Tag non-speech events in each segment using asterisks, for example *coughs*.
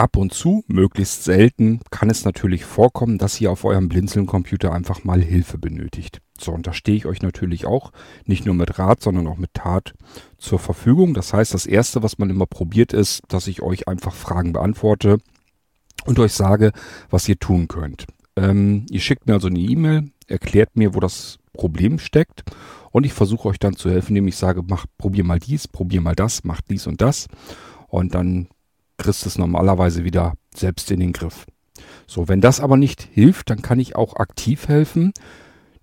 ab und zu, möglichst selten, kann es natürlich vorkommen, dass ihr auf eurem Blinzeln-Computer einfach mal Hilfe benötigt. So, und da stehe ich euch natürlich auch nicht nur mit Rat, sondern auch mit Tat zur Verfügung. Das heißt, das Erste, was man immer probiert, ist, dass ich euch einfach Fragen beantworte und euch sage, was ihr tun könnt. Ähm, ihr schickt mir also eine E-Mail, erklärt mir, wo das Problem steckt und ich versuche euch dann zu helfen, indem ich sage, mach, probier mal dies, probier mal das, mach dies und das und dann kriegst du es normalerweise wieder selbst in den Griff. So, wenn das aber nicht hilft, dann kann ich auch aktiv helfen.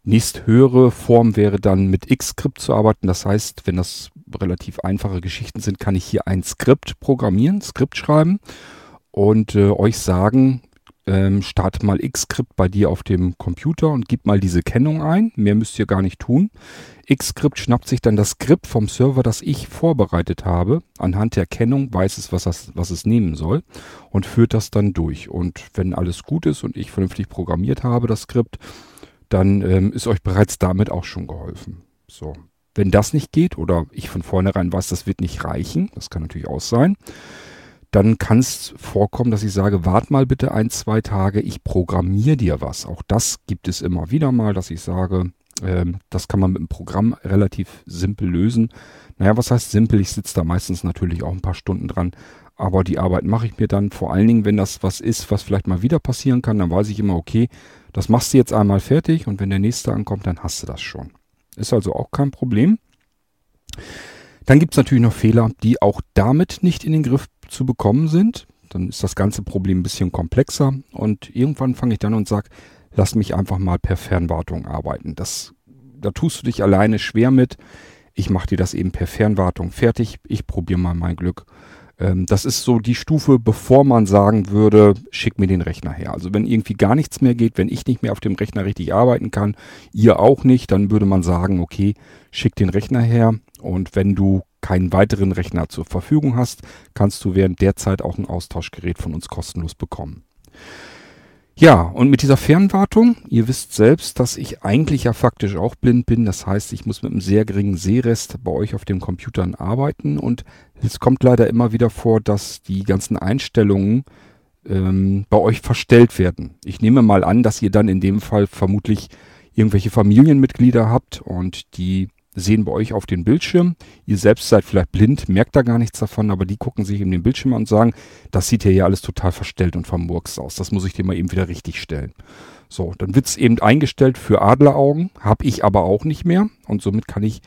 Nächst höhere Form wäre dann mit X-Skript zu arbeiten. Das heißt, wenn das relativ einfache Geschichten sind, kann ich hier ein Skript programmieren, Skript schreiben und äh, euch sagen, ähm, start mal Xscript bei dir auf dem Computer und gib mal diese Kennung ein. Mehr müsst ihr gar nicht tun. Xscript schnappt sich dann das Skript vom Server, das ich vorbereitet habe. Anhand der Kennung weiß es, was, das, was es nehmen soll und führt das dann durch. Und wenn alles gut ist und ich vernünftig programmiert habe, das Skript, dann ähm, ist euch bereits damit auch schon geholfen. So. Wenn das nicht geht oder ich von vornherein weiß, das wird nicht reichen, das kann natürlich auch sein, dann kann es vorkommen, dass ich sage, wart mal bitte ein, zwei Tage, ich programmiere dir was. Auch das gibt es immer wieder mal, dass ich sage, ähm, das kann man mit dem Programm relativ simpel lösen. Naja, was heißt simpel? Ich sitze da meistens natürlich auch ein paar Stunden dran, aber die Arbeit mache ich mir dann vor allen Dingen, wenn das was ist, was vielleicht mal wieder passieren kann, dann weiß ich immer, okay, das machst du jetzt einmal fertig und wenn der nächste ankommt, dann hast du das schon. Ist also auch kein Problem. Dann gibt es natürlich noch Fehler, die auch damit nicht in den Griff zu bekommen sind. Dann ist das ganze Problem ein bisschen komplexer und irgendwann fange ich dann und sage, lass mich einfach mal per Fernwartung arbeiten. Das, da tust du dich alleine schwer mit. Ich mache dir das eben per Fernwartung fertig. Ich probiere mal mein Glück. Ähm, das ist so die Stufe, bevor man sagen würde, schick mir den Rechner her. Also wenn irgendwie gar nichts mehr geht, wenn ich nicht mehr auf dem Rechner richtig arbeiten kann, ihr auch nicht, dann würde man sagen, okay, schick den Rechner her. Und wenn du keinen weiteren Rechner zur Verfügung hast, kannst du während der Zeit auch ein Austauschgerät von uns kostenlos bekommen. Ja, und mit dieser Fernwartung, ihr wisst selbst, dass ich eigentlich ja faktisch auch blind bin. Das heißt, ich muss mit einem sehr geringen Sehrest bei euch auf den Computern arbeiten. Und es kommt leider immer wieder vor, dass die ganzen Einstellungen ähm, bei euch verstellt werden. Ich nehme mal an, dass ihr dann in dem Fall vermutlich irgendwelche Familienmitglieder habt und die sehen bei euch auf den Bildschirm. Ihr selbst seid vielleicht blind, merkt da gar nichts davon, aber die gucken sich eben den Bildschirm an und sagen, das sieht ja hier alles total verstellt und vermurkst aus. Das muss ich dir mal eben wieder richtig stellen. So, dann wird's eben eingestellt für Adleraugen, habe ich aber auch nicht mehr und somit kann ich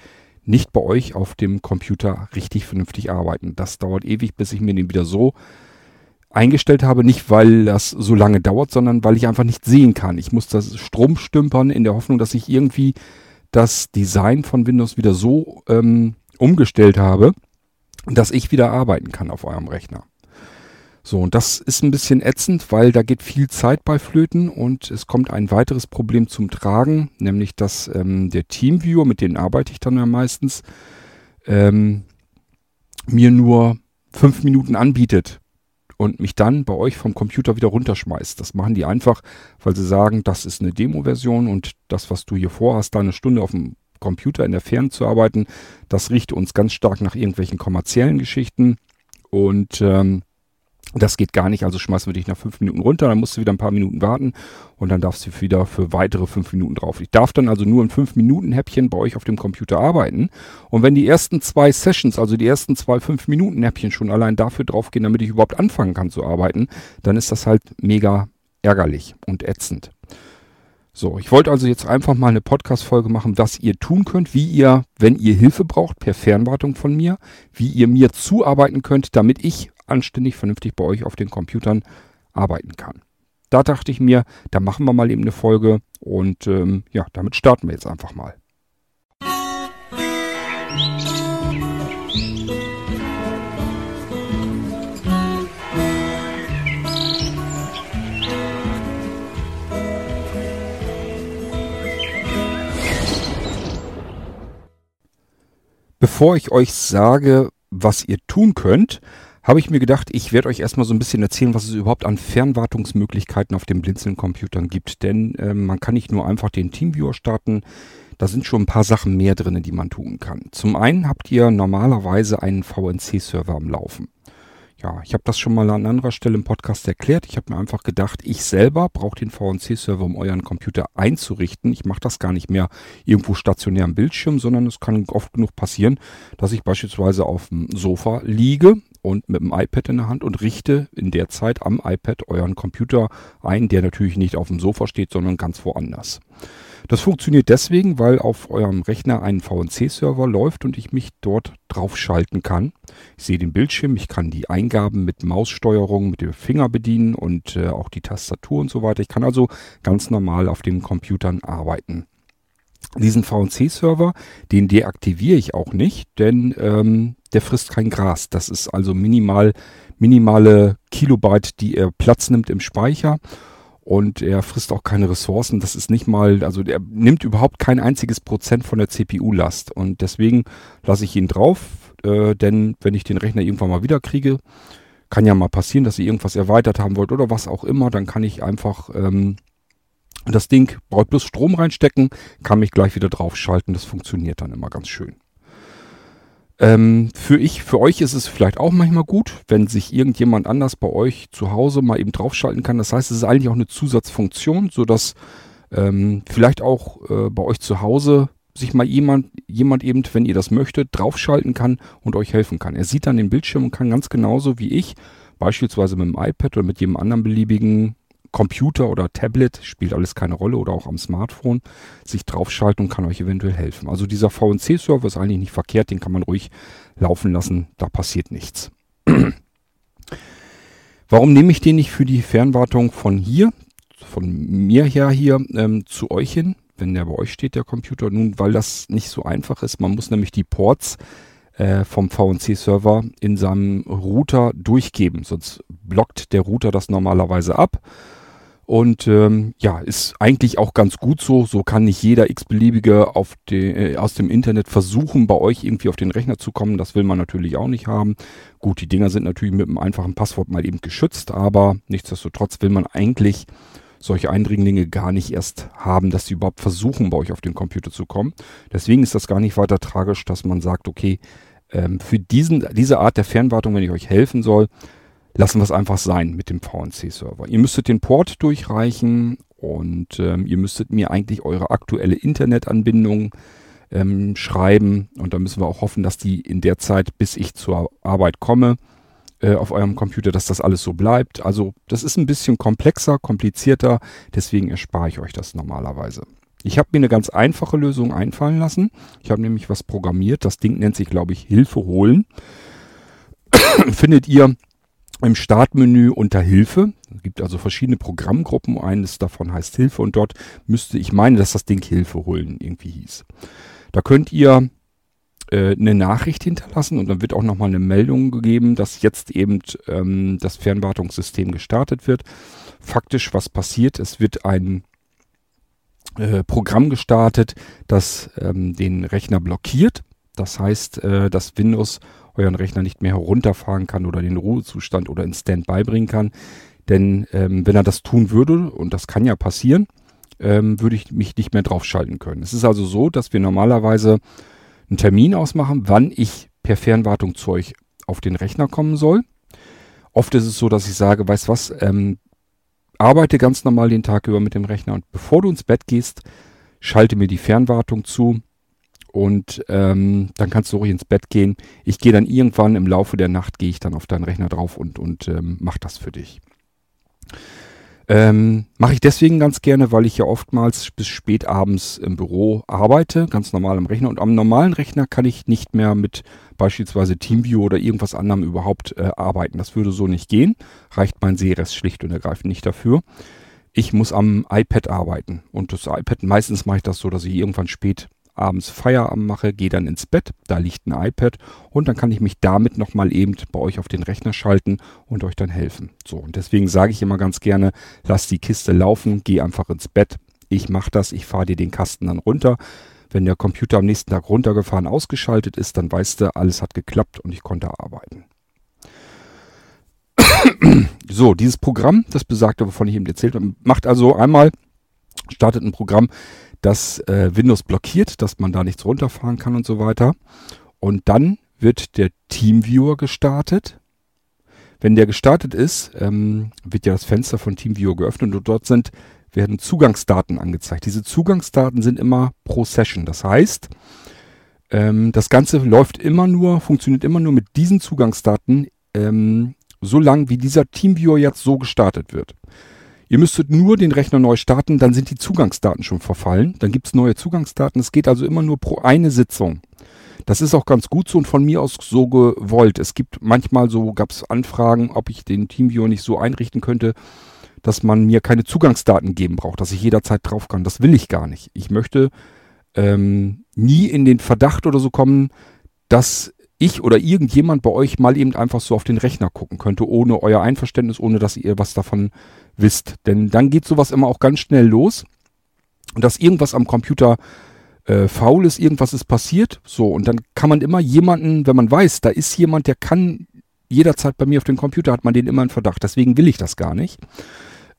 nicht bei euch auf dem Computer richtig vernünftig arbeiten. Das dauert ewig, bis ich mir den wieder so eingestellt habe, nicht weil das so lange dauert, sondern weil ich einfach nicht sehen kann. Ich muss das Strom stümpern in der Hoffnung, dass ich irgendwie das Design von Windows wieder so ähm, umgestellt habe, dass ich wieder arbeiten kann auf eurem Rechner. So, und das ist ein bisschen ätzend, weil da geht viel Zeit bei Flöten und es kommt ein weiteres Problem zum Tragen, nämlich dass ähm, der Teamviewer, mit dem arbeite ich dann ja meistens, ähm, mir nur fünf Minuten anbietet und mich dann bei euch vom Computer wieder runterschmeißt. Das machen die einfach, weil sie sagen, das ist eine Demo-Version und das, was du hier vorhast, da eine Stunde auf dem Computer in der Ferne zu arbeiten, das riecht uns ganz stark nach irgendwelchen kommerziellen Geschichten. Und ähm, das geht gar nicht, also schmeißen wir dich nach fünf Minuten runter, dann musst du wieder ein paar Minuten warten und dann darfst du wieder für weitere fünf Minuten drauf. Ich darf dann also nur ein fünf Minuten Häppchen bei euch auf dem Computer arbeiten. Und wenn die ersten zwei Sessions, also die ersten zwei fünf Minuten Häppchen schon allein dafür draufgehen, damit ich überhaupt anfangen kann zu arbeiten, dann ist das halt mega ärgerlich und ätzend. So, ich wollte also jetzt einfach mal eine Podcast-Folge machen, was ihr tun könnt, wie ihr, wenn ihr Hilfe braucht, per Fernwartung von mir, wie ihr mir zuarbeiten könnt, damit ich anständig, vernünftig bei euch auf den Computern arbeiten kann. Da dachte ich mir, da machen wir mal eben eine Folge und ähm, ja, damit starten wir jetzt einfach mal. Bevor ich euch sage, was ihr tun könnt, habe ich mir gedacht, ich werde euch erstmal so ein bisschen erzählen, was es überhaupt an Fernwartungsmöglichkeiten auf den Blinzeln-Computern gibt. Denn äh, man kann nicht nur einfach den Teamviewer starten, da sind schon ein paar Sachen mehr drin, die man tun kann. Zum einen habt ihr normalerweise einen VNC-Server am Laufen. ja, ich habe das schon mal an anderer Stelle im Podcast erklärt. Ich habe mir einfach gedacht, ich selber brauche den VNC-Server, um euren Computer einzurichten. Ich mache das gar nicht mehr irgendwo stationär am Bildschirm, sondern es kann oft genug passieren, dass ich beispielsweise auf dem Sofa liege und mit dem iPad in der Hand und richte in der Zeit am iPad euren Computer ein, der natürlich nicht auf dem Sofa steht, sondern ganz woanders. Das funktioniert deswegen, weil auf eurem Rechner ein VNC-Server läuft und ich mich dort draufschalten kann. Ich sehe den Bildschirm, ich kann die Eingaben mit Maussteuerung, mit dem Finger bedienen und äh, auch die Tastatur und so weiter. Ich kann also ganz normal auf den Computern arbeiten. Diesen VNC-Server, den deaktiviere ich auch nicht, denn ähm, der frisst kein Gras. Das ist also minimal, minimale Kilobyte, die er Platz nimmt im Speicher und er frisst auch keine Ressourcen. Das ist nicht mal, also er nimmt überhaupt kein einziges Prozent von der CPU-Last und deswegen lasse ich ihn drauf, äh, denn wenn ich den Rechner irgendwann mal wieder kriege, kann ja mal passieren, dass ihr irgendwas erweitert haben wollt oder was auch immer, dann kann ich einfach ähm, das Ding, braucht bloß Strom reinstecken, kann mich gleich wieder draufschalten, das funktioniert dann immer ganz schön. Ähm, für ich, für euch ist es vielleicht auch manchmal gut, wenn sich irgendjemand anders bei euch zu Hause mal eben draufschalten kann. Das heißt, es ist eigentlich auch eine Zusatzfunktion, so dass ähm, vielleicht auch äh, bei euch zu Hause sich mal jemand, jemand eben, wenn ihr das möchtet, draufschalten kann und euch helfen kann. Er sieht dann den Bildschirm und kann ganz genauso wie ich, beispielsweise mit dem iPad oder mit jedem anderen beliebigen Computer oder Tablet, spielt alles keine Rolle, oder auch am Smartphone, sich draufschalten und kann euch eventuell helfen. Also dieser VNC-Server ist eigentlich nicht verkehrt, den kann man ruhig laufen lassen, da passiert nichts. *clears throat* Warum nehme ich den nicht für die Fernwartung von hier, von mir her hier, ähm, zu euch hin, wenn der bei euch steht, der Computer? Nun, weil das nicht so einfach ist. Man muss nämlich die Ports äh, vom VNC-Server in seinem Router durchgeben, sonst blockt der Router das normalerweise ab und ähm, ja, ist eigentlich auch ganz gut so. So kann nicht jeder x-beliebige äh, aus dem Internet versuchen, bei euch irgendwie auf den Rechner zu kommen. Das will man natürlich auch nicht haben. Gut, die Dinger sind natürlich mit einem einfachen Passwort mal eben geschützt, aber nichtsdestotrotz will man eigentlich solche Eindringlinge gar nicht erst haben, dass sie überhaupt versuchen, bei euch auf den Computer zu kommen. Deswegen ist das gar nicht weiter tragisch, dass man sagt, okay, ähm, für diesen, diese Art der Fernwartung, wenn ich euch helfen soll, lassen wir es einfach sein mit dem VNC-Server. Ihr müsstet den Port durchreichen und ähm, ihr müsstet mir eigentlich eure aktuelle Internetanbindung ähm, schreiben und da müssen wir auch hoffen, dass die in der Zeit, bis ich zur Arbeit komme, äh, auf eurem Computer, dass das alles so bleibt. Also das ist ein bisschen komplexer, komplizierter, deswegen erspare ich euch das normalerweise. Ich habe mir eine ganz einfache Lösung einfallen lassen. Ich habe nämlich was programmiert. Das Ding nennt sich, glaube ich, Hilfe holen. *coughs* Findet ihr im Startmenü unter Hilfe. Es gibt also verschiedene Programmgruppen. Eines davon heißt Hilfe und dort müsste ich meinen, dass das Ding Hilfe holen irgendwie hieß. Da könnt ihr äh, eine Nachricht hinterlassen und dann wird auch nochmal eine Meldung gegeben, dass jetzt eben ähm, das Fernwartungssystem gestartet wird. Faktisch, was passiert? Es wird ein äh, Programm gestartet, das ähm, den Rechner blockiert. Das heißt, äh, dass Windows euren Rechner nicht mehr herunterfahren kann oder den Ruhezustand oder in Standby bringen kann. Denn ähm, wenn er das tun würde, und das kann ja passieren, ähm, würde ich mich nicht mehr draufschalten können. Es ist also so, dass wir normalerweise einen Termin ausmachen, wann ich per Fernwartung zu euch auf den Rechner kommen soll. Oft ist es so, dass ich sage, weißt was, ähm, arbeite ganz normal den Tag über mit dem Rechner und bevor du ins Bett gehst, schalte mir die Fernwartung zu und ähm, dann kannst du ruhig ins Bett gehen. Ich gehe dann irgendwann im Laufe der Nacht, gehe ich dann auf deinen Rechner drauf und, und ähm, mach das für dich. Ähm, Mache ich deswegen ganz gerne, weil ich ja oftmals bis spät abends im Büro arbeite, ganz normal am Rechner. Und am normalen Rechner kann ich nicht mehr mit beispielsweise TeamViewer oder irgendwas anderem überhaupt äh, arbeiten. Das würde so nicht gehen. Reicht mein Seres schlicht und ergreifend nicht dafür. Ich muss am iPad arbeiten. Und das iPad, meistens mache ich das so, dass ich irgendwann spät abends Feierabend mache, gehe dann ins Bett, da liegt ein iPad und dann kann ich mich damit nochmal eben bei euch auf den Rechner schalten und euch dann helfen. So, und deswegen sage ich immer ganz gerne, lass die Kiste laufen, geh einfach ins Bett. Ich mache das, ich fahre dir den Kasten dann runter. Wenn der Computer am nächsten Tag runtergefahren, ausgeschaltet ist, dann weißt du, alles hat geklappt und ich konnte arbeiten. *coughs* so, dieses Programm, das besagte, wovon ich eben erzählt habe, macht also einmal, startet ein Programm, das äh, Windows blockiert, dass man da nichts runterfahren kann und so weiter. Und dann wird der Teamviewer gestartet. Wenn der gestartet ist, ähm, wird ja das Fenster von TeamViewer geöffnet und dort sind, werden Zugangsdaten angezeigt. Diese Zugangsdaten sind immer pro Session. Das heißt, ähm, das Ganze läuft immer nur, funktioniert immer nur mit diesen Zugangsdaten, ähm, so wie dieser TeamViewer jetzt so gestartet wird. Ihr müsstet nur den Rechner neu starten, dann sind die Zugangsdaten schon verfallen. Dann gibt's neue Zugangsdaten. Es geht also immer nur pro eine Sitzung. Das ist auch ganz gut so und von mir aus so gewollt. Es gibt manchmal so, gab's Anfragen, ob ich den TeamViewer nicht so einrichten könnte, dass man mir keine Zugangsdaten geben braucht, dass ich jederzeit drauf kann. Das will ich gar nicht. Ich möchte ähm, nie in den Verdacht oder so kommen, dass ich oder irgendjemand bei euch mal eben einfach so auf den Rechner gucken könnte, ohne euer Einverständnis, ohne dass ihr was davon wisst. Denn dann geht sowas immer auch ganz schnell los, dass irgendwas am Computer äh, faul ist, irgendwas ist passiert. So, und dann kann man immer jemanden, wenn man weiß, da ist jemand, der kann jederzeit bei mir auf dem Computer, hat man den immer in Verdacht. Deswegen will ich das gar nicht.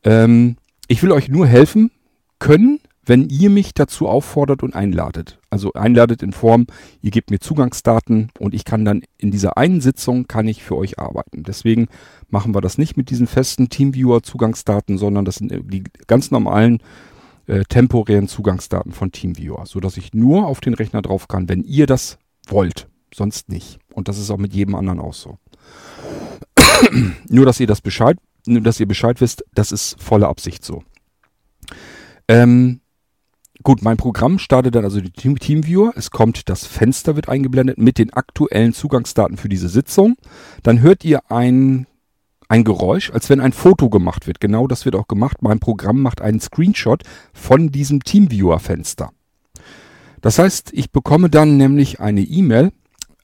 Ähm, ich will euch nur helfen können, wenn ihr mich dazu auffordert und einladet. Also einladet in Form, ihr gebt mir Zugangsdaten und ich kann dann in dieser einen Sitzung kann ich für euch arbeiten. Deswegen machen wir das nicht mit diesen festen Teamviewer Zugangsdaten, sondern das sind die ganz normalen äh, temporären Zugangsdaten von Teamviewer, so dass ich nur auf den Rechner drauf kann, wenn ihr das wollt, sonst nicht. Und das ist auch mit jedem anderen auch so. nur, dass ihr das Bescheid, nur, dass ihr Bescheid wisst, das ist volle Absicht so. Ähm, Gut, mein Programm startet dann also die Team Teamviewer. Es kommt, das Fenster wird eingeblendet mit den aktuellen Zugangsdaten für diese Sitzung. Dann hört ihr ein, ein Geräusch, als wenn ein Foto gemacht wird. Genau das wird auch gemacht. Mein Programm macht einen Screenshot von diesem Teamviewer-Fenster. Das heißt, ich bekomme dann nämlich eine E-Mail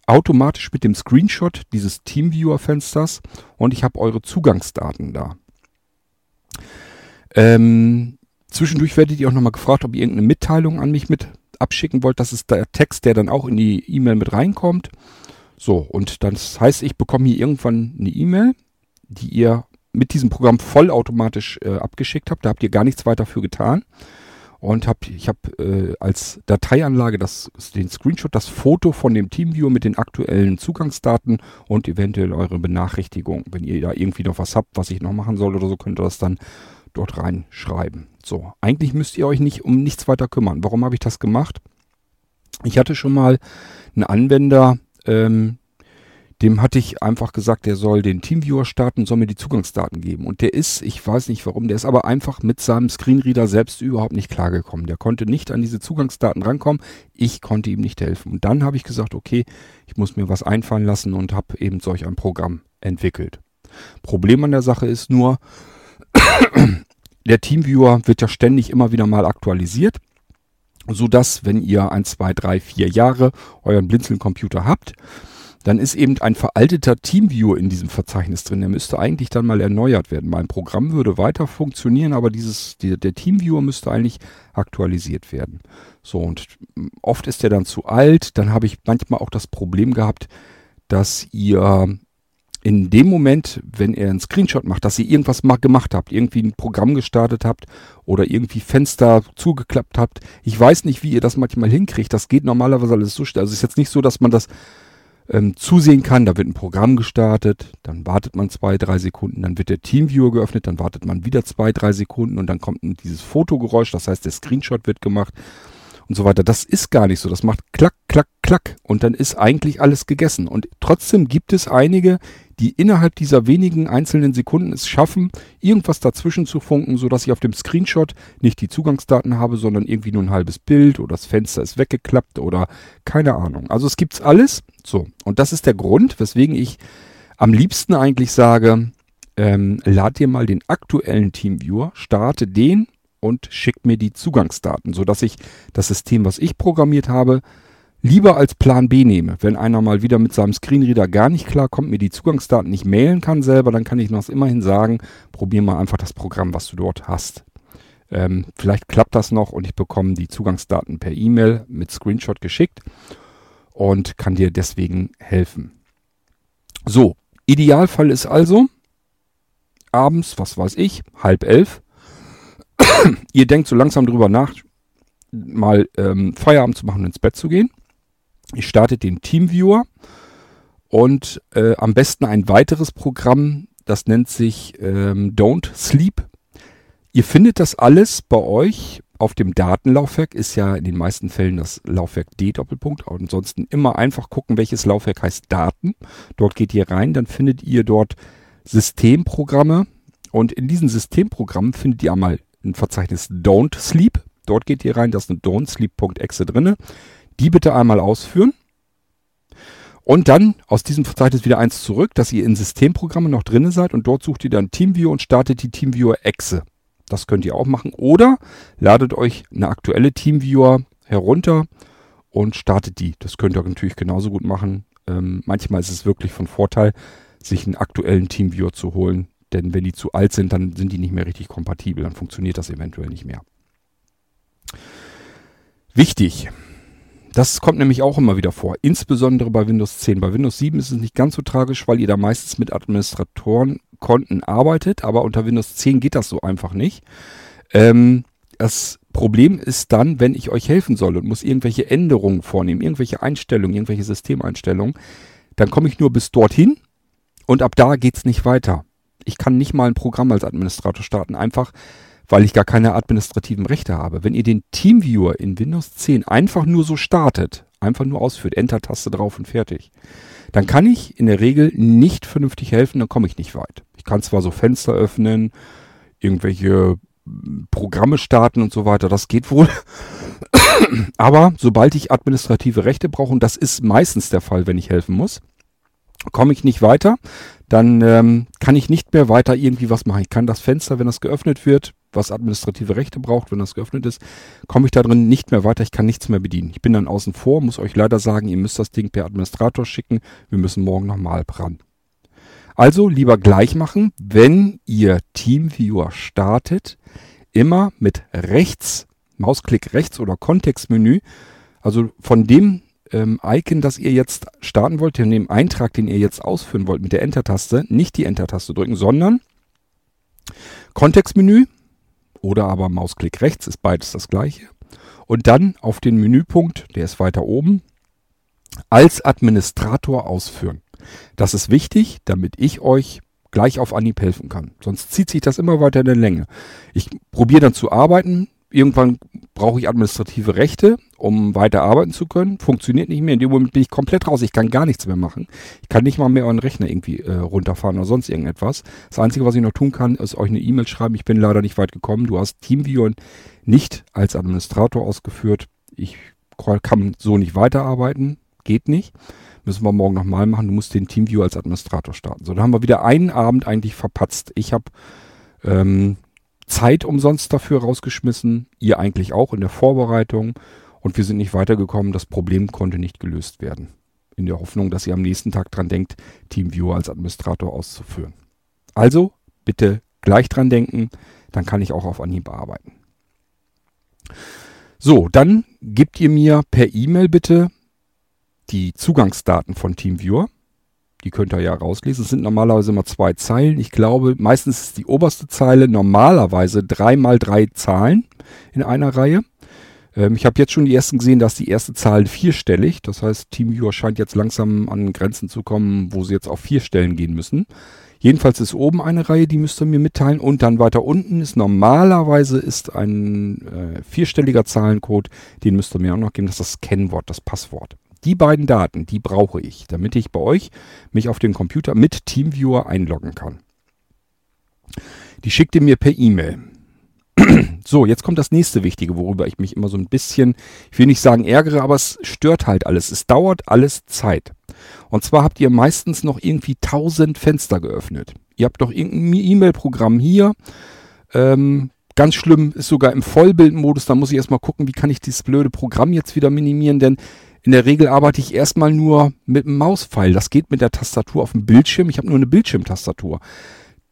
automatisch mit dem Screenshot dieses Teamviewer-Fensters und ich habe eure Zugangsdaten da. Ähm, Zwischendurch werdet ihr auch nochmal gefragt, ob ihr irgendeine Mitteilung an mich mit abschicken wollt. Das ist der Text, der dann auch in die E-Mail mit reinkommt. So, und das heißt, ich bekomme hier irgendwann eine E-Mail, die ihr mit diesem Programm vollautomatisch äh, abgeschickt habt. Da habt ihr gar nichts weiter für getan. Und hab, ich habe äh, als Dateianlage das, den Screenshot, das Foto von dem Teamviewer mit den aktuellen Zugangsdaten und eventuell eure Benachrichtigung. Wenn ihr da irgendwie noch was habt, was ich noch machen soll oder so, könnt ihr das dann dort reinschreiben. So, eigentlich müsst ihr euch nicht um nichts weiter kümmern. Warum habe ich das gemacht? Ich hatte schon mal einen Anwender, ähm, dem hatte ich einfach gesagt, der soll den Teamviewer starten, soll mir die Zugangsdaten geben. Und der ist, ich weiß nicht warum, der ist aber einfach mit seinem Screenreader selbst überhaupt nicht klargekommen. Der konnte nicht an diese Zugangsdaten rankommen. Ich konnte ihm nicht helfen. Und dann habe ich gesagt, okay, ich muss mir was einfallen lassen und habe eben solch ein Programm entwickelt. Problem an der Sache ist nur, der Teamviewer wird ja ständig immer wieder mal aktualisiert, so dass wenn ihr ein, zwei, drei, vier Jahre euren Blinzeln-Computer habt, dann ist eben ein veralteter Teamviewer in diesem Verzeichnis drin. Der müsste eigentlich dann mal erneuert werden. Mein Programm würde weiter funktionieren, aber dieses, die, der Teamviewer müsste eigentlich aktualisiert werden. So, und oft ist der dann zu alt. Dann habe ich manchmal auch das Problem gehabt, dass ihr in dem Moment, wenn ihr einen Screenshot macht, dass ihr irgendwas gemacht habt, irgendwie ein Programm gestartet habt oder irgendwie Fenster zugeklappt habt. Ich weiß nicht, wie ihr das manchmal hinkriegt. Das geht normalerweise alles so schnell. Also es ist jetzt nicht so, dass man das ähm, zusehen kann. Da wird ein Programm gestartet, dann wartet man zwei, drei Sekunden, dann wird der Teamviewer geöffnet, dann wartet man wieder zwei, drei Sekunden und dann kommt dieses Fotogeräusch, das heißt, der Screenshot wird gemacht und so weiter. Das ist gar nicht so. Das macht klack, klack, klack und dann ist eigentlich alles gegessen. Und trotzdem gibt es einige, die innerhalb dieser wenigen einzelnen Sekunden es schaffen, irgendwas dazwischen zu funken, so dass ich auf dem Screenshot nicht die Zugangsdaten habe, sondern irgendwie nur ein halbes Bild oder das Fenster ist weggeklappt oder keine Ahnung. Also es gibt's alles. So. Und das ist der Grund, weswegen ich am liebsten eigentlich sage, ähm, lad dir mal den aktuellen Teamviewer, starte den und schick mir die Zugangsdaten, so dass ich das System, was ich programmiert habe, lieber als Plan B nehme. Wenn einer mal wieder mit seinem Screenreader gar nicht klarkommt, mir die Zugangsdaten nicht mailen kann selber, dann kann ich noch immerhin sagen, probier mal einfach das Programm, was du dort hast. Ähm, vielleicht klappt das noch und ich bekomme die Zugangsdaten per E-Mail mit Screenshot geschickt und kann dir deswegen helfen. So, Idealfall ist also abends, was weiß ich, halb elf. *coughs* Ihr denkt so langsam drüber nach, mal ähm, Feierabend zu machen und ins Bett zu gehen. Ich starte den Teamviewer und äh, am besten ein weiteres Programm, Das nennt sich ähm, Don't Sleep. Ihr findet das alles bei euch auf dem Datenlaufwerk. Ist ja in den meisten Fällen das Laufwerk D Doppelpunkt. Ansonsten immer einfach gucken, welches Laufwerk heißt Daten. Dort geht ihr rein, dann findet ihr dort Systemprogramme. Und in diesen Systemprogrammen findet ihr einmal ein Verzeichnis Don't Sleep. Dort geht ihr rein, da ist eine Don't Sleep.exe drinne. Die bitte einmal ausführen. Und dann aus diesem Verzeichnis wieder eins zurück, dass ihr in Systemprogramme noch drinne seid und dort sucht ihr dann TeamViewer und startet die TeamViewer-Exe. Das könnt ihr auch machen. Oder ladet euch eine aktuelle TeamViewer herunter und startet die. Das könnt ihr natürlich genauso gut machen. Ähm, manchmal ist es wirklich von Vorteil, sich einen aktuellen TeamViewer zu holen. Denn wenn die zu alt sind, dann sind die nicht mehr richtig kompatibel. Dann funktioniert das eventuell nicht mehr. Wichtig. Das kommt nämlich auch immer wieder vor, insbesondere bei Windows 10. Bei Windows 7 ist es nicht ganz so tragisch, weil ihr da meistens mit Administratorenkonten arbeitet, aber unter Windows 10 geht das so einfach nicht. Ähm, das Problem ist dann, wenn ich euch helfen soll und muss irgendwelche Änderungen vornehmen, irgendwelche Einstellungen, irgendwelche Systemeinstellungen, dann komme ich nur bis dorthin und ab da geht's nicht weiter. Ich kann nicht mal ein Programm als Administrator starten, einfach weil ich gar keine administrativen Rechte habe. Wenn ihr den Teamviewer in Windows 10 einfach nur so startet, einfach nur ausführt, Enter-Taste drauf und fertig, dann kann ich in der Regel nicht vernünftig helfen, dann komme ich nicht weit. Ich kann zwar so Fenster öffnen, irgendwelche Programme starten und so weiter, das geht wohl. *coughs* Aber sobald ich administrative Rechte brauche, und das ist meistens der Fall, wenn ich helfen muss, komme ich nicht weiter, dann ähm, kann ich nicht mehr weiter irgendwie was machen. Ich kann das Fenster, wenn das geöffnet wird, was administrative Rechte braucht, wenn das geöffnet ist, komme ich da drin nicht mehr weiter, ich kann nichts mehr bedienen. Ich bin dann außen vor, muss euch leider sagen, ihr müsst das Ding per Administrator schicken, wir müssen morgen nochmal ran. Also lieber gleich machen, wenn ihr Teamviewer startet, immer mit rechts, Mausklick rechts oder Kontextmenü, also von dem ähm, Icon, das ihr jetzt starten wollt, in dem Eintrag, den ihr jetzt ausführen wollt mit der Enter-Taste, nicht die Enter-Taste drücken, sondern Kontextmenü oder aber Mausklick rechts, ist beides das gleiche. Und dann auf den Menüpunkt, der ist weiter oben, als Administrator ausführen. Das ist wichtig, damit ich euch gleich auf Anhieb helfen kann. Sonst zieht sich das immer weiter in der Länge. Ich probiere dann zu arbeiten, Irgendwann brauche ich administrative Rechte, um weiter arbeiten zu können. Funktioniert nicht mehr. In dem Moment bin ich komplett raus. Ich kann gar nichts mehr machen. Ich kann nicht mal mehr euren Rechner irgendwie äh, runterfahren oder sonst irgendetwas. Das Einzige, was ich noch tun kann, ist euch eine E-Mail schreiben. Ich bin leider nicht weit gekommen. Du hast TeamViewer nicht als Administrator ausgeführt. Ich kann so nicht weiterarbeiten. Geht nicht. Müssen wir morgen nochmal machen. Du musst den TeamViewer als Administrator starten. So, da haben wir wieder einen Abend eigentlich verpatzt. Ich habe ähm, Zeit umsonst dafür rausgeschmissen, ihr eigentlich auch in der Vorbereitung und wir sind nicht weitergekommen. Das Problem konnte nicht gelöst werden. In der Hoffnung, dass ihr am nächsten Tag dran denkt, TeamViewer als Administrator auszuführen. Also bitte gleich dran denken, dann kann ich auch auf Anhieb arbeiten. So, dann gebt ihr mir per E-Mail bitte die Zugangsdaten von TeamViewer. Die könnt ihr ja rauslesen. Es sind normalerweise immer zwei Zeilen. Ich glaube, meistens ist die oberste Zeile normalerweise drei mal drei Zahlen in einer Reihe. Ähm, ich habe jetzt schon die ersten gesehen, dass die erste Zahl vierstellig. Das heißt, TeamViewer scheint jetzt langsam an Grenzen zu kommen, wo sie jetzt auf vier Stellen gehen müssen. Jedenfalls ist oben eine Reihe, die müsst ihr mir mitteilen. Und dann weiter unten ist normalerweise ist ein äh, vierstelliger Zahlencode. Den müsst ihr mir auch noch geben. Das ist das Kennwort, das Passwort. Die beiden Daten, die brauche ich, damit ich bei euch mich auf den Computer mit TeamViewer einloggen kann. Die schickt ihr mir per E-Mail. *clears throat* So, jetzt kommt das nächste Wichtige, worüber ich mich immer so ein bisschen, ich will nicht sagen ärgere, aber es stört halt alles. Es dauert alles Zeit. Und zwar habt ihr meistens noch irgendwie tausend Fenster geöffnet. Ihr habt doch irgendein E-Mail-Programm hier. Ähm, ganz schlimm ist sogar im Vollbildmodus. Da muss ich erstmal gucken, wie kann ich dieses blöde Programm jetzt wieder minimieren, denn in der Regel arbeite ich erstmal nur mit dem Mauspfeil. Das geht mit der Tastatur auf dem Bildschirm. Ich habe nur eine Bildschirmtastatur.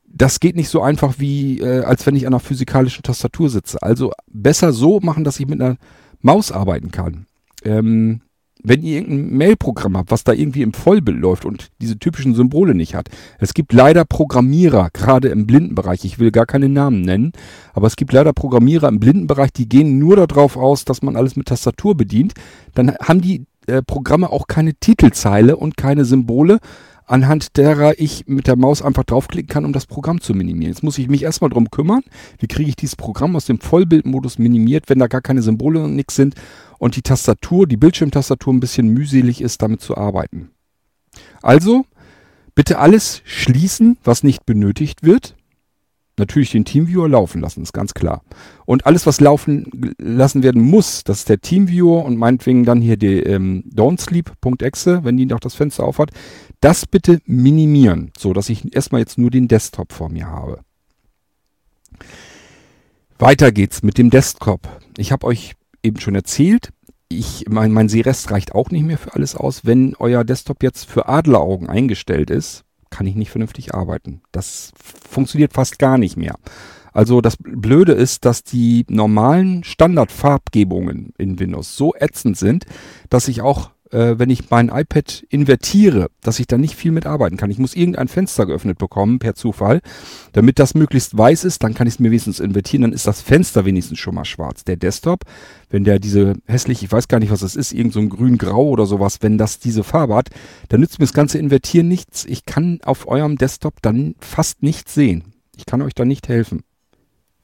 Das geht nicht so einfach wie, äh, als wenn ich an einer physikalischen Tastatur sitze. Also besser so machen, dass ich mit einer Maus arbeiten kann. Ähm, wenn ihr irgendein Mailprogramm habt, was da irgendwie im Vollbild läuft und diese typischen Symbole nicht hat. Es gibt leider Programmierer, gerade im Blindenbereich, ich will gar keine Namen nennen, aber es gibt leider Programmierer im Blindenbereich, die gehen nur darauf aus, dass man alles mit Tastatur bedient. Dann haben die äh, Programme auch keine Titelzeile und keine Symbole. anhand derer ich mit der Maus einfach draufklicken kann, um das Programm zu minimieren. Jetzt muss ich mich erstmal drum kümmern, wie kriege ich dieses Programm aus dem Vollbildmodus minimiert, wenn da gar keine Symbole und nichts sind und die Tastatur, die Bildschirmtastatur ein bisschen mühselig ist, damit zu arbeiten. Also, bitte alles schließen, was nicht benötigt wird natürlich den Teamviewer laufen lassen, ist ganz klar. Und alles, was laufen lassen werden muss, das ist der Teamviewer und meinetwegen dann hier die ähm, downsleep.exe, wenn die noch das Fenster aufhat, das bitte minimieren, so dass ich erstmal jetzt nur den Desktop vor mir habe. Weiter geht's mit dem Desktop. Ich habe euch eben schon erzählt, ich, mein, mein Sehrest reicht auch nicht mehr für alles aus. Wenn euer Desktop jetzt für Adleraugen eingestellt ist, kann ich nicht vernünftig arbeiten. Das funktioniert fast gar nicht mehr. Also das Blöde ist, dass die normalen Standardfarbgebungen in Windows so ätzend sind, dass ich auch äh, wenn ich mein iPad invertiere, dass ich da nicht viel mitarbeiten kann. Ich muss irgendein Fenster geöffnet bekommen per Zufall, damit das möglichst weiß ist, dann kann ich es mir wenigstens invertieren, dann ist das Fenster wenigstens schon mal schwarz. Der Desktop, wenn der diese hässlich, ich weiß gar nicht, was das ist, irgend so ein grün-grau oder sowas, wenn das diese Farbe hat, dann nützt mir das ganze Invertieren nichts. Ich kann auf eurem Desktop dann fast nichts sehen. Ich kann euch da nicht helfen.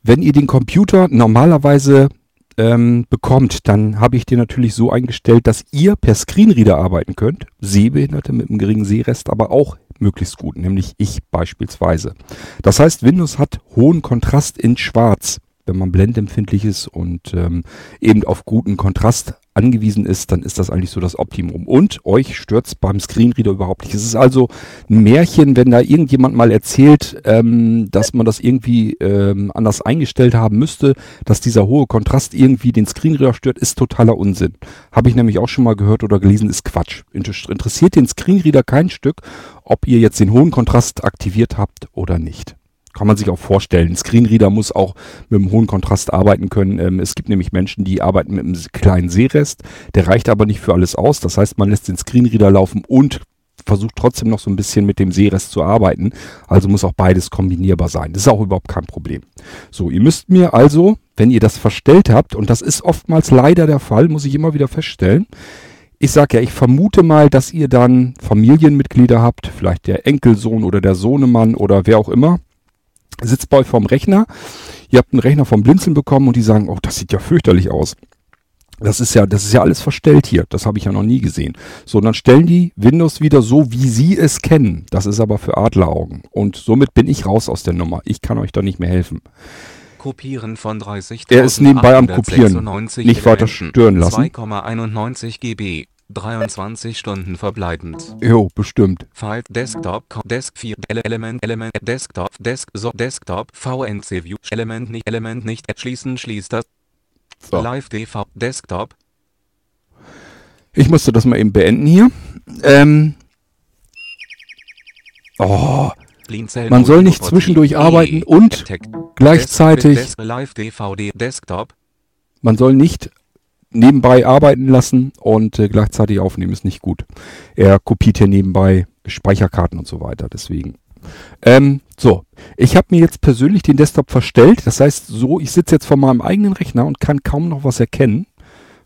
Wenn ihr den Computer normalerweise ähm, bekommt, dann habe ich den natürlich so eingestellt, dass ihr per Screenreader arbeiten könnt. Sehbehinderte mit einem geringen Sehrest aber auch möglichst gut, nämlich ich beispielsweise. Das heißt, Windows hat hohen Kontrast in Schwarz wenn man blendempfindlich ist und ähm, eben auf guten Kontrast angewiesen ist, dann ist das eigentlich so das Optimum. Und euch stört's beim Screenreader überhaupt nicht. Es ist also ein Märchen, wenn da irgendjemand mal erzählt, ähm, dass man das irgendwie ähm, anders eingestellt haben müsste, dass dieser hohe Kontrast irgendwie den Screenreader stört, ist totaler Unsinn. Habe ich nämlich auch schon mal gehört oder gelesen, ist Quatsch. Interessiert den Screenreader kein Stück, ob ihr jetzt den hohen Kontrast aktiviert habt oder nicht kann man sich auch vorstellen. Ein Screenreader muss auch mit einem hohen Kontrast arbeiten können. Ähm, es gibt nämlich Menschen, die arbeiten mit einem kleinen Sehrest. Der reicht aber nicht für alles aus. Das heißt, man lässt den Screenreader laufen und versucht trotzdem noch so ein bisschen mit dem Sehrest zu arbeiten. Also muss auch beides kombinierbar sein. Das ist auch überhaupt kein Problem. So, ihr müsst mir also, wenn ihr das verstellt habt, und das ist oftmals leider der Fall, muss ich immer wieder feststellen, ich sage ja, ich vermute mal, dass ihr dann Familienmitglieder habt, vielleicht der Enkelsohn oder der Sohnemann oder wer auch immer, sitzt bei euch vorm Rechner, ihr habt einen Rechner vom Blinzeln bekommen und die sagen, oh, das sieht ja fürchterlich aus. Das ist ja, das ist ja alles verstellt hier. Das habe ich ja noch nie gesehen. So, dann stellen die Windows wieder so, wie sie es kennen. Das ist aber für Adleraugen. Und somit bin ich raus aus der Nummer. Ich kann euch da nicht mehr helfen. Kopieren von 30. Er ist nebenbei am Kopieren. Nicht weiter stören lassen. 2,91 GB. 23 Stunden verbleibend. Jo, bestimmt. File Desktop Desk 4 Element Element Desktop Desk so Desktop VNC View Element nicht Element nicht schließen schließt das. So. Live TV Desktop. Ich musste das mal eben beenden hier. Ähm. Oh. Man soll nicht zwischendurch arbeiten und gleichzeitig. Man soll nicht nebenbei arbeiten lassen und äh, gleichzeitig aufnehmen ist nicht gut. Er kopiert hier nebenbei Speicherkarten und so weiter, deswegen. Ähm, so, ich habe mir jetzt persönlich den Desktop verstellt. Das heißt, so, ich sitze jetzt vor meinem eigenen Rechner und kann kaum noch was erkennen.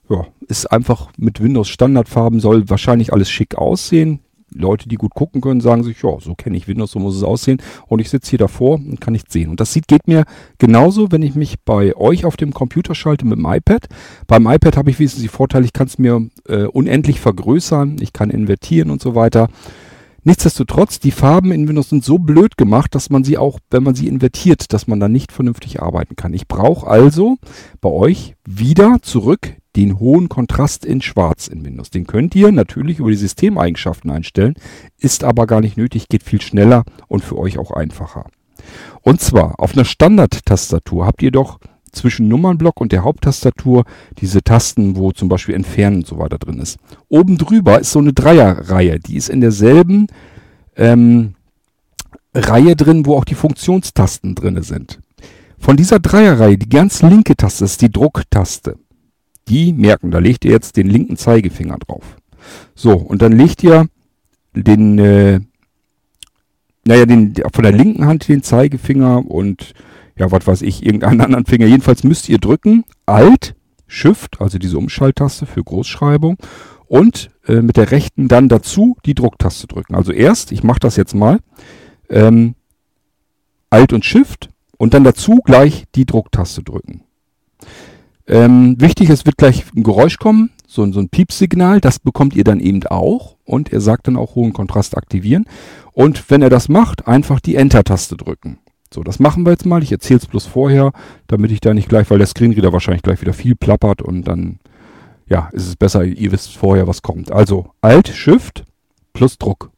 Ja, ist einfach mit Windows Standardfarben, soll wahrscheinlich alles schick aussehen. Leute, die gut gucken können, sagen sich, ja, so kenne ich Windows, so muss es aussehen. Und ich sitze hier davor und kann nichts sehen. Und das sieht, geht mir genauso, wenn ich mich bei euch auf dem Computer schalte mit dem iPad. Beim iPad habe ich wenigstens die Vorteile, ich kann es mir äh, unendlich vergrößern, ich kann invertieren und so weiter. Nichtsdestotrotz, die Farben in Windows sind so blöd gemacht, dass man sie auch, wenn man sie invertiert, dass man da nicht vernünftig arbeiten kann. Ich brauche also bei euch wieder zurück den hohen Kontrast in Schwarz in Windows. Den könnt ihr natürlich über die Systemeigenschaften einstellen, ist aber gar nicht nötig, geht viel schneller und für euch auch einfacher. Und zwar auf einer Standard-Tastatur habt ihr doch zwischen Nummernblock und der Haupttastatur diese Tasten, wo zum Beispiel Entfernen und so weiter drin ist. Oben drüber ist so eine Dreierreihe, die ist in derselben ähm, Reihe drin, wo auch die Funktionstasten drin sind. Von dieser Dreierreihe, die ganz linke Taste ist die Drucktaste die merken, da legt ihr jetzt den linken Zeigefinger drauf. So, und dann legt ihr den, äh, naja, den, von der linken Hand den Zeigefinger und, ja, was weiß ich, irgendeinen *laughs* anderen Finger. Jedenfalls müsst ihr drücken, Alt, Shift, also diese Umschalttaste für Großschreibung und äh, mit der rechten dann dazu die Drucktaste drücken. Also erst, ich mache das jetzt mal, ähm, Alt und Shift und dann dazu gleich die Drucktaste drücken. Ähm, wichtig, es wird gleich ein Geräusch kommen, so, so ein Piepsignal, das bekommt ihr dann eben auch und er sagt dann auch hohen Kontrast aktivieren. Und wenn er das macht, einfach die Enter-Taste drücken. So, das machen wir jetzt mal. Ich erzähle es bloß vorher, damit ich da nicht gleich, weil der Screenreader wahrscheinlich gleich wieder viel plappert und dann, ja, ist es besser, ihr wisst vorher, was kommt. Also Alt, Shift plus Druck.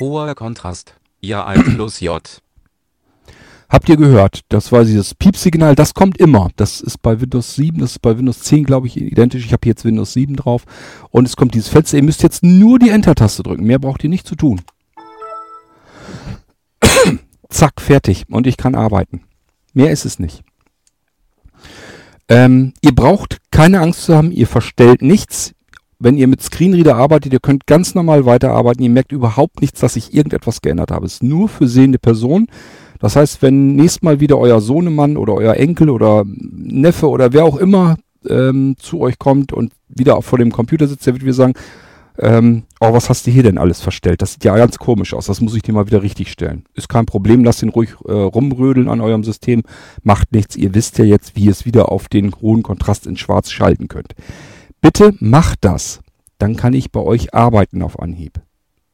Hoher Kontrast. Ja, Alt plus J. Habt ihr gehört? Das war dieses Piepsignal, das kommt immer. Das ist bei Windows 7, das ist bei Windows 10, glaube ich, identisch. Ich habe jetzt Windows 7 drauf. Und es kommt dieses Fenster. Ihr müsst jetzt nur die Enter-Taste drücken. Mehr braucht ihr nicht zu tun. *coughs* Zack, fertig. Und ich kann arbeiten. Mehr ist es nicht. Ähm, ihr braucht keine Angst zu haben, ihr verstellt nichts. Wenn ihr mit Screenreader arbeitet, ihr könnt ganz normal weiterarbeiten. Ihr merkt überhaupt nichts, dass ich irgendetwas geändert habe. Es ist nur für sehende Personen. Das heißt, wenn nächstes Mal wieder euer Sohnemann oder euer Enkel oder Neffe oder wer auch immer ähm, zu euch kommt und wieder vor dem Computer sitzt, der wird wieder sagen, ähm, oh, was hast du hier denn alles verstellt? Das sieht ja ganz komisch aus. Das muss ich dir mal wieder richtig stellen. Ist kein Problem, lasst ihn ruhig äh, rumrödeln an eurem System. Macht nichts. Ihr wisst ja jetzt, wie ihr es wieder auf den hohen Kontrast in Schwarz schalten könnt. Bitte macht das. Dann kann ich bei euch arbeiten auf Anhieb.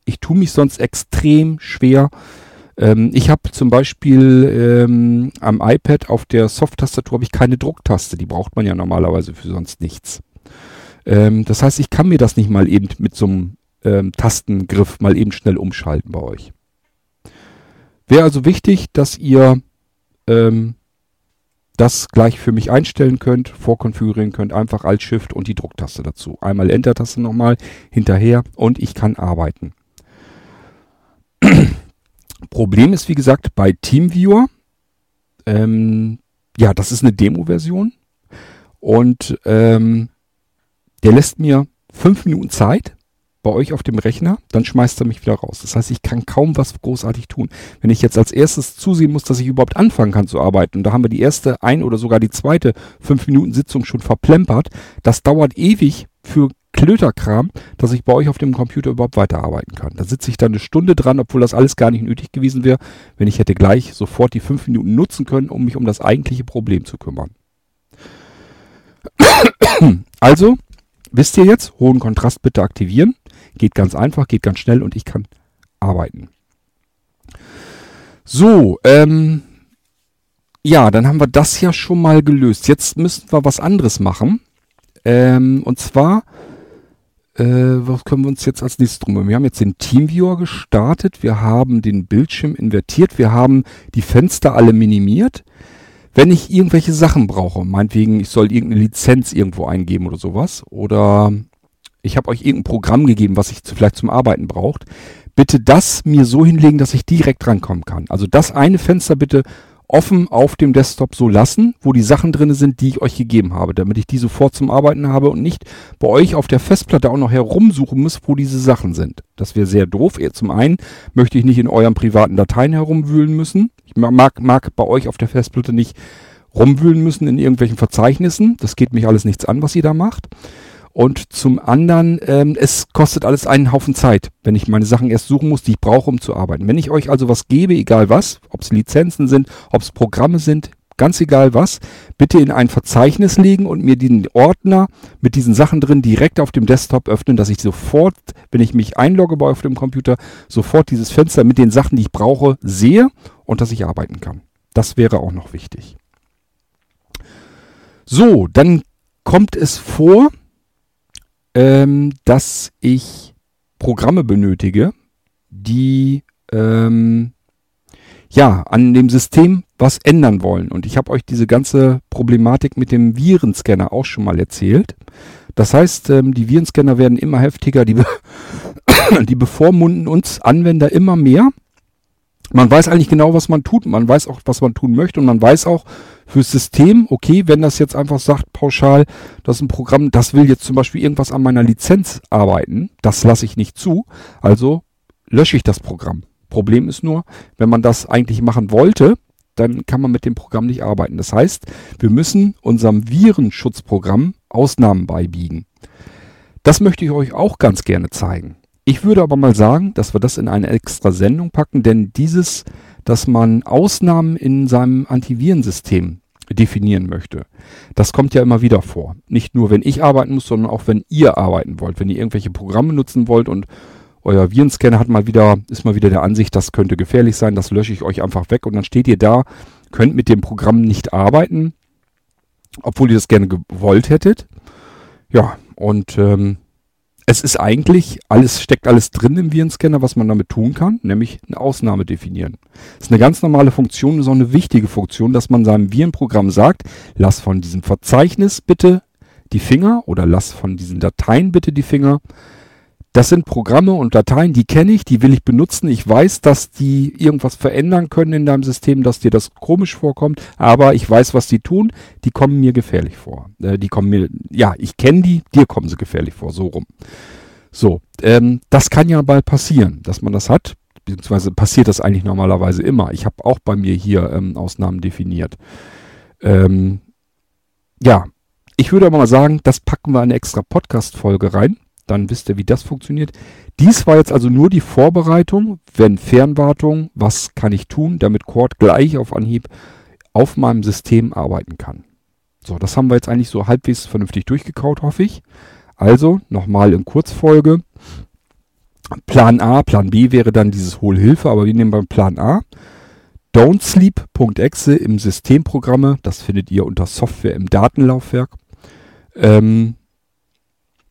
Ich tue mich sonst extrem schwer. Ähm, ich habe zum Beispiel ähm, am iPad auf der Soft-Tastatur habe ich keine Drucktaste. Die braucht man ja normalerweise für sonst nichts. Ähm, das heißt, ich kann mir das nicht mal eben mit so einem ähm, Tastengriff mal eben schnell umschalten bei euch. Wäre also wichtig, dass ihr ähm, das gleich für mich einstellen könnt, vorkonfigurieren könnt, einfach Alt Shift und die Drucktaste dazu. Einmal Enter-Taste nochmal hinterher und ich kann arbeiten. Problem ist, wie gesagt, bei TeamViewer, ähm, ja, das ist eine Demo-Version und ähm, der lässt mir fünf Minuten Zeit bei euch auf dem Rechner, dann schmeißt er mich wieder raus. Das heißt, ich kann kaum was großartig tun. Wenn ich jetzt als erstes zusehen muss, dass ich überhaupt anfangen kann zu arbeiten, und da haben wir die erste ein oder sogar die zweite fünf Minuten Sitzung schon verplempert, das dauert ewig für Klöterkram, dass ich bei euch auf dem Computer überhaupt weiterarbeiten kann. Da sitze ich dann eine Stunde dran, obwohl das alles gar nicht nötig gewesen wäre, wenn ich hätte gleich sofort die fünf Minuten nutzen können, um mich um das eigentliche Problem zu kümmern. *coughs* Also, wisst ihr jetzt, hohen Kontrast bitte aktivieren. Geht ganz einfach, geht ganz schnell und ich kann arbeiten. So, ähm, ja, dann haben wir das ja schon mal gelöst. Jetzt müssen wir was anderes machen. Ähm, und zwar, äh, was können wir uns jetzt als nächstes drum? Wir haben jetzt den Teamviewer gestartet, wir haben den Bildschirm invertiert, wir haben die Fenster alle minimiert. Wenn ich irgendwelche Sachen brauche, meinetwegen, ich soll irgendeine Lizenz irgendwo eingeben oder sowas, oder ich habe euch irgendein Programm gegeben, was ich vielleicht zum Arbeiten braucht, bitte das mir so hinlegen, dass ich direkt rankommen kann. Also das eine Fenster bitte offen auf dem Desktop so lassen, wo die Sachen drin sind, die ich euch gegeben habe, damit ich die sofort zum Arbeiten habe und nicht bei euch auf der Festplatte auch noch herumsuchen muss, wo diese Sachen sind. Das wäre sehr doof. Zum einen möchte ich nicht in euren privaten Dateien herumwühlen müssen. Ich mag, mag bei euch auf der Festplatte nicht rumwühlen müssen in irgendwelchen Verzeichnissen. Das geht mich alles nichts an, was ihr da macht. Und zum anderen, ähm, es kostet alles einen Haufen Zeit, wenn ich meine Sachen erst suchen muss, die ich brauche, um zu arbeiten. Wenn ich euch also was gebe, egal was, ob es Lizenzen sind, ob es Programme sind, ganz egal was, bitte in ein Verzeichnis legen und mir den Ordner mit diesen Sachen drin direkt auf dem Desktop öffnen, dass ich sofort, wenn ich mich einlogge bei auf dem Computer, sofort dieses Fenster mit den Sachen, die ich brauche, sehe und dass ich arbeiten kann. Das wäre auch noch wichtig. So, dann kommt es vor, ähm, dass ich Programme benötige, die ähm, ja an dem System was ändern wollen. Und ich habe euch diese ganze Problematik mit dem Virenscanner auch schon mal erzählt. Das heißt, ähm, die Virenscanner werden immer heftiger, die, be *coughs* die bevormunden uns Anwender immer mehr. Man weiß eigentlich genau, was man tut. Man weiß auch, was man tun möchte. Und man weiß auch, fürs System, okay, wenn das jetzt einfach sagt, pauschal, das ist ein Programm, das will jetzt zum Beispiel irgendwas an meiner Lizenz arbeiten, das lasse ich nicht zu, also lösche ich das Programm. Problem ist nur, wenn man das eigentlich machen wollte, dann kann man mit dem Programm nicht arbeiten. Das heißt, wir müssen unserem Virenschutzprogramm Ausnahmen beibiegen. Das möchte ich euch auch ganz gerne zeigen. Ich würde aber mal sagen, dass wir das in eine extra Sendung packen, denn dieses, dass man Ausnahmen in seinem Antivirensystem definieren möchte, das kommt ja immer wieder vor. Nicht nur, wenn ich arbeiten muss, sondern auch, wenn ihr arbeiten wollt. Wenn ihr irgendwelche Programme nutzen wollt und euer Virenscanner hat mal wieder, ist mal wieder der Ansicht, das könnte gefährlich sein, das lösche ich euch einfach weg und dann steht ihr da, könnt mit dem Programm nicht arbeiten, obwohl ihr das gerne gewollt hättet. Ja, und ähm, es ist eigentlich, alles steckt alles drin im Virenscanner, was man damit tun kann, nämlich eine Ausnahme definieren. Das ist eine ganz normale Funktion, ist auch eine wichtige Funktion, dass man seinem Virenprogramm sagt, lass von diesem Verzeichnis bitte die Finger oder lass von diesen Dateien bitte die Finger das sind Programme und Dateien, die kenne ich, die will ich benutzen. Ich weiß, dass die irgendwas verändern können in deinem System, dass dir das komisch vorkommt, aber ich weiß, was die tun. Die kommen mir gefährlich vor. Äh, die kommen mir, ja, ich kenne die, dir kommen sie gefährlich vor, so rum. So, ähm, das kann ja bald passieren, dass man das hat, beziehungsweise passiert das eigentlich normalerweise immer. Ich habe auch bei mir hier ähm, Ausnahmen definiert. Ähm, ja, ich würde aber mal sagen, das packen wir in eine extra Podcast-Folge rein dann wisst ihr, wie das funktioniert. Dies war jetzt also nur die Vorbereitung, wenn Fernwartung, was kann ich tun, damit Cord gleich auf Anhieb auf meinem System arbeiten kann. So, das haben wir jetzt eigentlich so halbwegs vernünftig durchgekaut, hoffe ich. Also nochmal in Kurzfolge. Plan A, Plan B wäre dann dieses Hohlhilfe, aber wir nehmen beim Plan A. Don'tsleep.exe im Systemprogramme, das findet ihr unter Software im Datenlaufwerk. Ähm,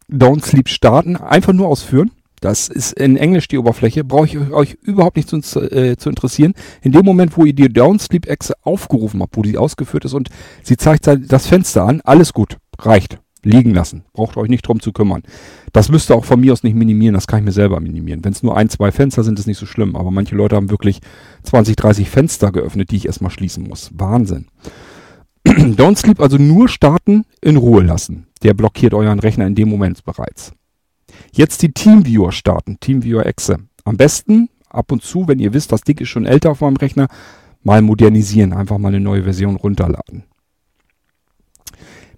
Don't Sleep starten, einfach nur ausführen. Das ist in Englisch die Oberfläche, brauche ich euch überhaupt nicht zu, äh, zu, interessieren. In dem Moment, wo ihr die Down Sleep Exe aufgerufen habt, wo die ausgeführt ist und sie zeigt das Fenster an, alles gut, reicht. Liegen lassen. Braucht euch nicht drum zu kümmern. Das müsst ihr auch von mir aus nicht minimieren, das kann ich mir selber minimieren. Wenn es nur ein, zwei Fenster sind, ist nicht so schlimm. Aber manche Leute haben wirklich 20, 30 Fenster geöffnet, die ich erstmal schließen muss. Wahnsinn. *clears throat* Don't Sleep also nur starten, in Ruhe lassen. Der blockiert euren Rechner in dem Moment bereits. Jetzt die Teamviewer starten, Teamviewer Exe. Am besten ab und zu, wenn ihr wisst, das Ding ist schon älter auf meinem Rechner, mal modernisieren, einfach mal eine neue Version runterladen.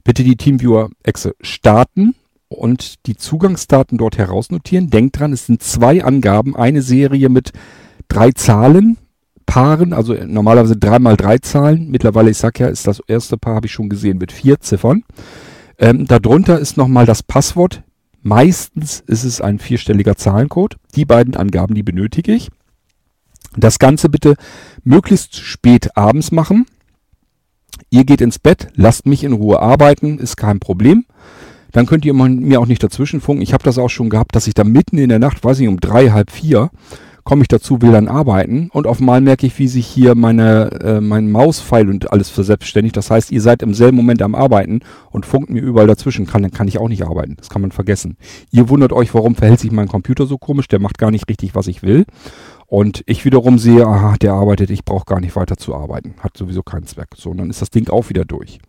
Bitte die Teamviewer Exe starten und die Zugangsdaten dort herausnotieren. Denkt dran, es sind zwei Angaben, eine Serie mit drei Zahlen, Paaren, also normalerweise drei mal drei Zahlen. Mittlerweile, ich sag ja, ist das erste Paar, habe ich schon gesehen, mit vier Ziffern. Ähm, darunter ist nochmal das Passwort. Meistens ist es ein vierstelliger Zahlencode. Die beiden Angaben, die benötige ich. Das Ganze bitte möglichst spät abends machen. Ihr geht ins Bett, lasst mich in Ruhe arbeiten, ist kein Problem. Dann könnt ihr mir auch nicht dazwischen funken. Ich habe das auch schon gehabt, dass ich da mitten in der Nacht, weiß ich, um drei, halb vier, komme ich dazu, will dann arbeiten und auf einmal merke ich, wie sich hier meine, äh, mein Mauspfeil und alles verselbstständigt. Das heißt, ihr seid im selben Moment am Arbeiten und funkt mir überall dazwischen. Kann, dann kann ich auch nicht arbeiten. Das kann man vergessen. Ihr wundert euch, warum verhält sich mein Computer so komisch? Der macht gar nicht richtig, was ich will. Und ich wiederum sehe, aha, der arbeitet, ich brauche gar nicht weiter zu arbeiten. Hat sowieso keinen Zweck. So, und dann ist das Ding auch wieder durch.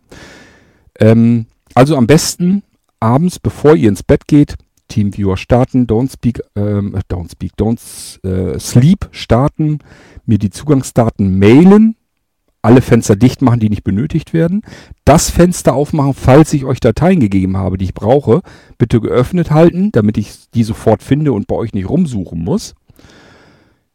Ähm, also am besten abends, bevor ihr ins Bett geht, TeamViewer starten, Don't Speak, ähm, Don't Speak, Don't äh, Sleep starten, mir die Zugangsdaten mailen, alle Fenster dicht machen, die nicht benötigt werden, das Fenster aufmachen, falls ich euch Dateien gegeben habe, die ich brauche, bitte geöffnet halten, damit ich die sofort finde und bei euch nicht rumsuchen muss.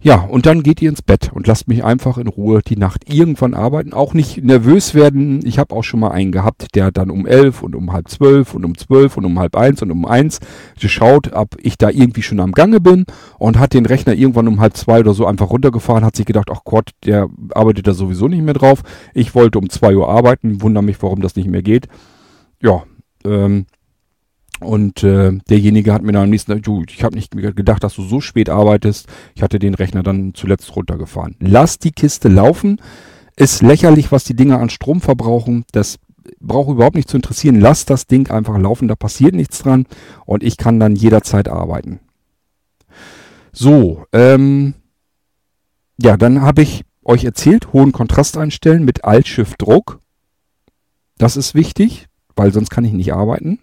Ja, und dann geht ihr ins Bett und lasst mich einfach in Ruhe die Nacht irgendwann arbeiten. Auch nicht nervös werden. Ich habe auch schon mal einen gehabt, der dann um elf und um halb zwölf und um zwölf und um halb eins und um eins geschaut, ob ich da irgendwie schon am Gange bin und hat den Rechner irgendwann um halb zwei oder so einfach runtergefahren, hat sich gedacht, ach Gott, der arbeitet da sowieso nicht mehr drauf. Ich wollte um zwei Uhr arbeiten, wundere mich, warum das nicht mehr geht. Ja, ähm, und äh, derjenige hat mir dann am nächsten Tag, du, ich habe nicht gedacht, dass du so spät arbeitest. Ich hatte den Rechner dann zuletzt runtergefahren. Lass die Kiste laufen. Ist lächerlich, was die Dinger an Strom verbrauchen. Das braucht überhaupt nicht zu interessieren. Lass das Ding einfach laufen, da passiert nichts dran. Und ich kann dann jederzeit arbeiten. So, ähm, ja, dann habe ich euch erzählt, hohen Kontrast einstellen mit Alt-Shift-Druck. Das ist wichtig, weil sonst kann ich nicht arbeiten.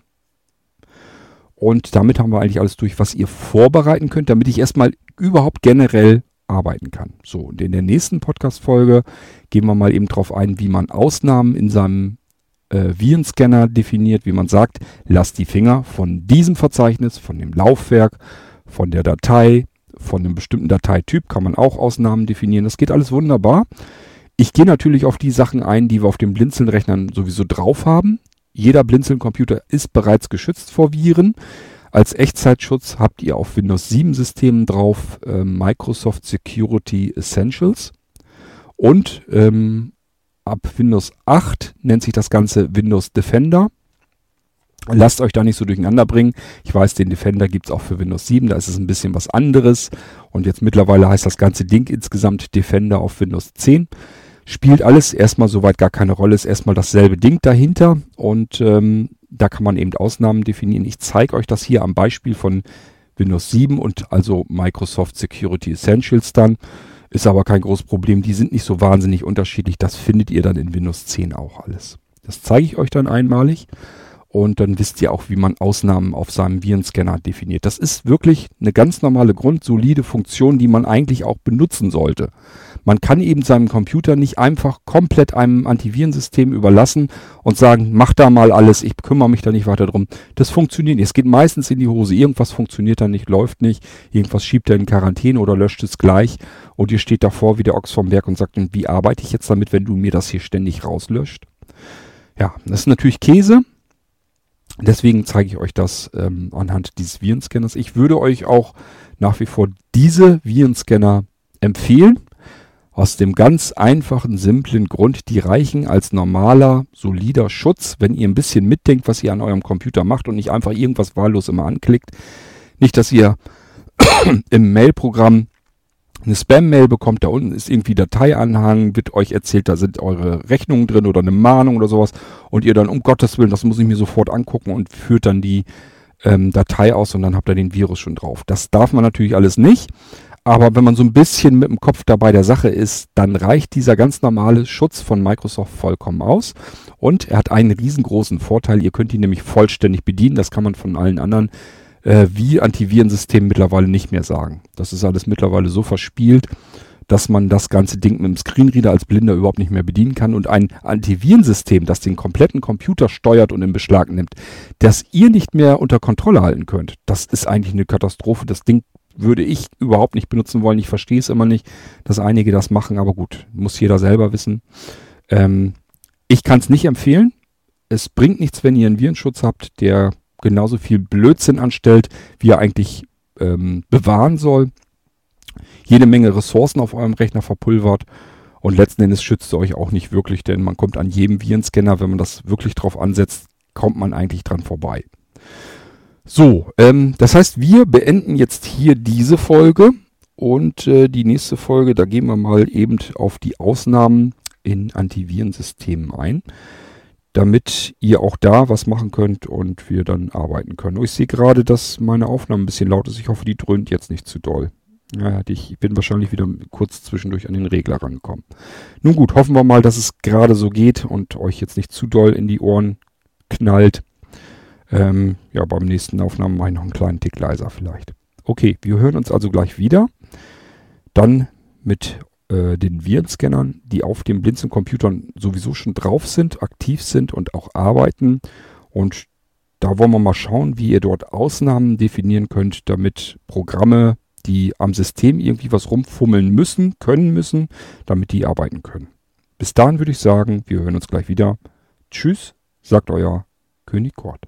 Und damit haben wir eigentlich alles durch, was ihr vorbereiten könnt, damit ich erstmal überhaupt generell arbeiten kann. So, und in der nächsten Podcast-Folge gehen wir mal eben drauf ein, wie man Ausnahmen in seinem äh, Virenscanner definiert, wie man sagt, lasst die Finger von diesem Verzeichnis, von dem Laufwerk, von der Datei, von einem bestimmten Dateityp kann man auch Ausnahmen definieren. Das geht alles wunderbar. Ich gehe natürlich auf die Sachen ein, die wir auf den Blinzeln-Rechnern sowieso drauf haben. Jeder Blinzeln-Computer ist bereits geschützt vor Viren. Als Echtzeitschutz habt ihr auf Windows 7 Systemen drauf äh, Microsoft Security Essentials und ähm, ab Windows 8 nennt sich das Ganze Windows Defender. Lasst euch da nicht so durcheinander bringen. Ich weiß, den Defender gibt's auch für Windows 7, da ist es ein bisschen was anderes. Und jetzt mittlerweile heißt das ganze Ding insgesamt Defender auf Windows 10. Spielt alles erstmal soweit gar keine Rolle, ist erstmal dasselbe Ding dahinter. Und ähm, da kann man eben Ausnahmen definieren. Ich zeige euch das hier am Beispiel von Windows 7 und also Microsoft Security Essentials dann. Ist aber kein großes Problem. Die sind nicht so wahnsinnig unterschiedlich. Das findet ihr dann in Windows 10 auch alles. Das zeige ich euch dann einmalig. Und dann wisst ihr auch, wie man Ausnahmen auf seinem Virenscanner definiert. Das ist wirklich eine ganz normale, grundsolide Funktion, die man eigentlich auch benutzen sollte. Man kann eben seinem Computer nicht einfach komplett einem Antivirensystem überlassen und sagen, mach da mal alles, ich kümmere mich da nicht weiter drum. Das funktioniert nicht. Es geht meistens in die Hose. Irgendwas funktioniert da nicht, läuft nicht. Irgendwas schiebt er in Quarantäne oder löscht es gleich. Und ihr steht davor wie der Ochs vom Berg und sagt, wie arbeite ich jetzt damit, wenn du mir das hier ständig rauslöscht? Ja, das ist natürlich Käse. Deswegen zeige ich euch das ähm, anhand dieses Virenscanners. Ich würde euch auch nach wie vor diese Virenscanner empfehlen. Aus dem ganz einfachen, simplen Grund, die reichen als normaler, solider Schutz, wenn ihr ein bisschen mitdenkt, was ihr an eurem Computer macht und nicht einfach irgendwas wahllos immer anklickt. Nicht, dass ihr *coughs* im Mailprogramm eine Spam-Mail bekommt, da unten ist irgendwie Dateianhang, wird euch erzählt, da sind eure Rechnungen drin oder eine Mahnung oder sowas und ihr dann, um Gottes Willen, das muss ich mir sofort angucken und führt dann die ähm, Datei aus und dann habt ihr den Virus schon drauf. Das darf man natürlich alles nicht, aber wenn man so ein bisschen mit dem Kopf dabei der Sache ist, dann reicht dieser ganz normale Schutz von Microsoft vollkommen aus und er hat einen riesengroßen Vorteil, ihr könnt ihn nämlich vollständig bedienen, das kann man von allen anderen äh, wie Antivirensystemen mittlerweile nicht mehr sagen. Das ist alles mittlerweile so verspielt, dass man das ganze Ding mit dem Screenreader als Blinder überhaupt nicht mehr bedienen kann und ein Antivirensystem, das den kompletten Computer steuert und in Beschlag nimmt, das ihr nicht mehr unter Kontrolle halten könnt, das ist eigentlich eine Katastrophe. Das Ding würde ich überhaupt nicht benutzen wollen. Ich verstehe es immer nicht, dass einige das machen, aber gut, muss jeder selber wissen. Ähm, ich kann es nicht empfehlen. Es bringt nichts, wenn ihr einen Virenschutz habt, der genauso viel Blödsinn anstellt, wie er eigentlich ähm, bewahren soll. Jede Menge Ressourcen auf eurem Rechner verpulvert. Und letzten Endes schützt er euch auch nicht wirklich, denn man kommt an jedem Virenscanner, wenn man das wirklich drauf ansetzt, kommt man eigentlich dran vorbei. So, ähm, das heißt, wir beenden jetzt hier diese Folge und äh, die nächste Folge, da gehen wir mal eben auf die Ausnahmen in Antivirensystemen ein damit ihr auch da was machen könnt und wir dann arbeiten können. ich sehe gerade, dass meine Aufnahme ein bisschen laut ist. Ich hoffe, die dröhnt jetzt nicht zu doll. Ja, ich bin wahrscheinlich wieder kurz zwischendurch an den Regler rangekommen. Nun gut, hoffen wir mal, dass es gerade so geht und euch jetzt nicht zu doll in die Ohren knallt. Ähm, ja, beim nächsten Aufnahmen mache ich noch einen kleinen Tick leiser vielleicht. Okay, wir hören uns also gleich wieder. Dann mit äh, den Virenscannern, die auf den Blinzeln-Computern sowieso schon drauf sind, aktiv sind und auch arbeiten. Und da wollen wir mal schauen, wie ihr dort Ausnahmen definieren könnt, damit Programme, die am System irgendwie was rumfummeln müssen, können müssen, damit die arbeiten können. Bis dahin würde ich sagen, wir hören uns gleich wieder. Tschüss, sagt euer König Kort.